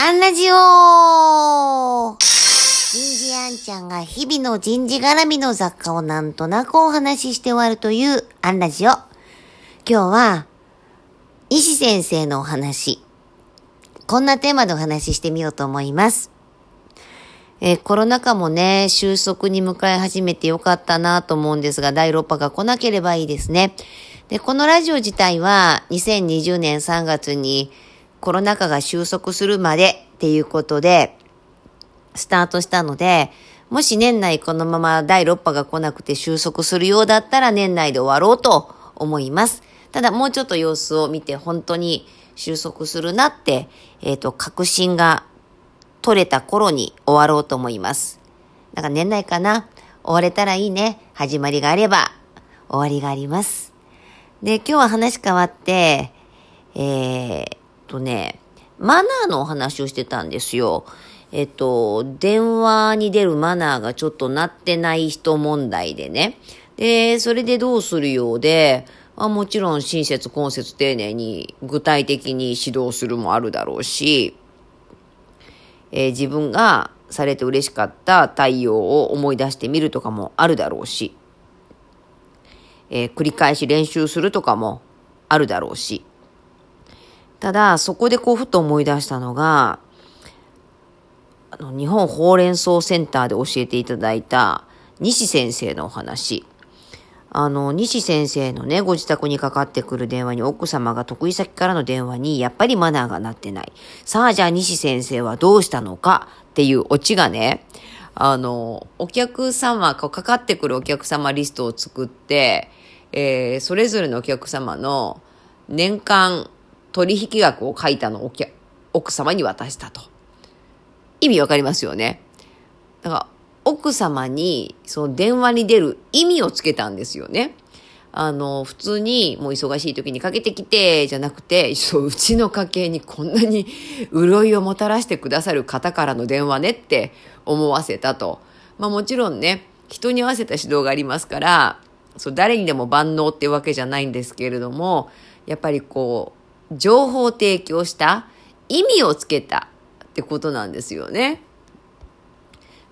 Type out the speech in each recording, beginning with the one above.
アンラジオ人事アンちゃんが日々の人事絡みの雑貨をなんとなくお話しして終わるというアンラジオ。今日は、石先生のお話。こんなテーマでお話ししてみようと思います。えー、コロナ禍もね、収束に向かい始めてよかったなと思うんですが、第6波が来なければいいですね。で、このラジオ自体は2020年3月にコロナ禍が収束するまでっていうことでスタートしたので、もし年内このまま第6波が来なくて収束するようだったら年内で終わろうと思います。ただもうちょっと様子を見て本当に収束するなって、えっ、ー、と、確信が取れた頃に終わろうと思います。なんか年内かな？終われたらいいね。始まりがあれば終わりがあります。で、今日は話変わって、えー、とね、マナーのお話をしてたんですよ。えっと、電話に出るマナーがちょっとなってない人問題でね。で、それでどうするようで、まあ、もちろん親切、根節、丁寧に具体的に指導するもあるだろうし、えー、自分がされて嬉しかった対応を思い出してみるとかもあるだろうし、えー、繰り返し練習するとかもあるだろうし。ただ、そこでこうふと思い出したのが、あの、日本ほうれん草センターで教えていただいた西先生のお話。あの、西先生のね、ご自宅にかかってくる電話に奥様が得意先からの電話にやっぱりマナーがなってない。さあ、じゃあ西先生はどうしたのか？っていうオチがね、あの、お客様、かかってくるお客様リストを作って、えー、それぞれのお客様の年間取引額を書いたのを奥様に渡したと。意味わかりますよね。だから、奥様に、その電話に出る意味をつけたんですよね。あの、普通にもう忙しい時にかけてきて、じゃなくて、そう、うちの家計にこんなに潤いをもたらしてくださる方からの電話ねって思わせたと。まあもちろんね、人に合わせた指導がありますから、そう誰にでも万能ってわけじゃないんですけれどもやっぱりこう情報提供した意味をつけたってことなんですよね。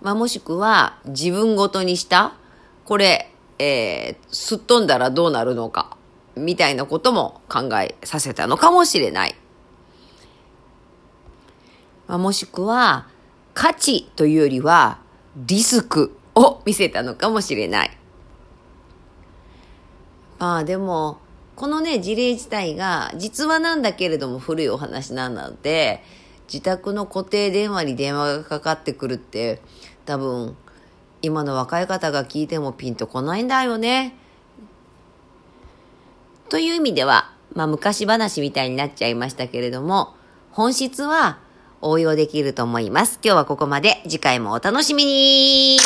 まあ、もしくは自分ごとにしたこれ、えー、すっ飛んだらどうなるのかみたいなことも考えさせたのかもしれない。まあ、もしくは価値というよりはリスクを見せたのかもしれない。ああ、でも、このね、事例自体が、実話なんだけれども古いお話なので、自宅の固定電話に電話がかかってくるって、多分、今の若い方が聞いてもピンとこないんだよね。という意味では、まあ昔話みたいになっちゃいましたけれども、本質は応用できると思います。今日はここまで。次回もお楽しみに